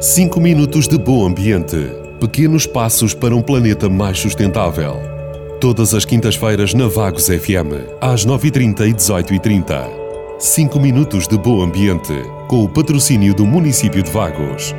5 minutos de bom ambiente. Pequenos passos para um planeta mais sustentável. Todas as quintas-feiras na Vagos FM, às 9h30 e 18h30. 5 minutos de bom ambiente, com o patrocínio do município de Vagos.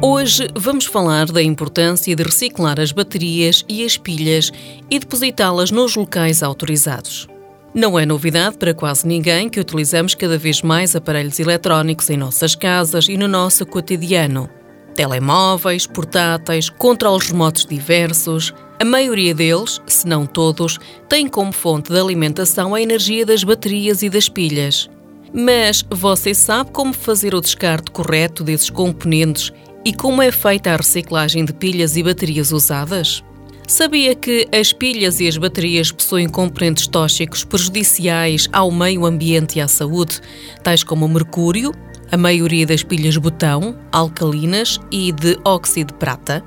Hoje vamos falar da importância de reciclar as baterias e as pilhas e depositá-las nos locais autorizados. Não é novidade para quase ninguém que utilizamos cada vez mais aparelhos eletrónicos em nossas casas e no nosso cotidiano. Telemóveis, portáteis, controles remotos diversos. A maioria deles, se não todos, têm como fonte de alimentação a energia das baterias e das pilhas. Mas você sabe como fazer o descarte correto desses componentes e como é feita a reciclagem de pilhas e baterias usadas? Sabia que as pilhas e as baterias possuem componentes tóxicos prejudiciais ao meio ambiente e à saúde, tais como o mercúrio, a maioria das pilhas botão, alcalinas e de óxido de prata,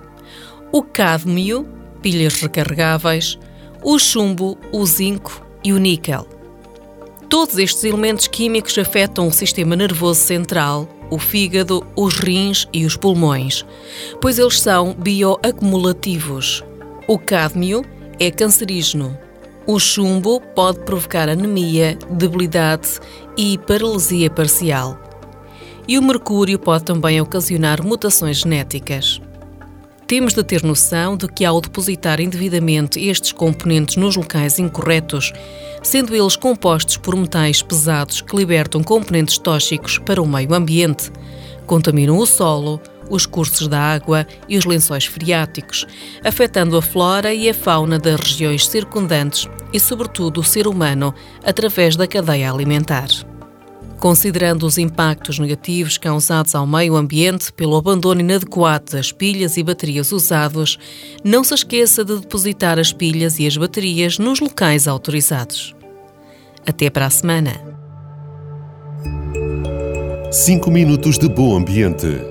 o cádmio, pilhas recarregáveis, o chumbo, o zinco e o níquel. Todos estes elementos químicos afetam o sistema nervoso central, o fígado, os rins e os pulmões, pois eles são bioacumulativos. O cádmio é cancerígeno. O chumbo pode provocar anemia, debilidade e paralisia parcial. E o mercúrio pode também ocasionar mutações genéticas. Temos de ter noção de que, ao depositar indevidamente estes componentes nos locais incorretos, sendo eles compostos por metais pesados que libertam componentes tóxicos para o meio ambiente, contaminam o solo, os cursos da água e os lençóis freáticos, afetando a flora e a fauna das regiões circundantes e, sobretudo, o ser humano através da cadeia alimentar. Considerando os impactos negativos causados ao meio ambiente pelo abandono inadequado das pilhas e baterias usados, não se esqueça de depositar as pilhas e as baterias nos locais autorizados. Até para a semana. 5 minutos de bom ambiente.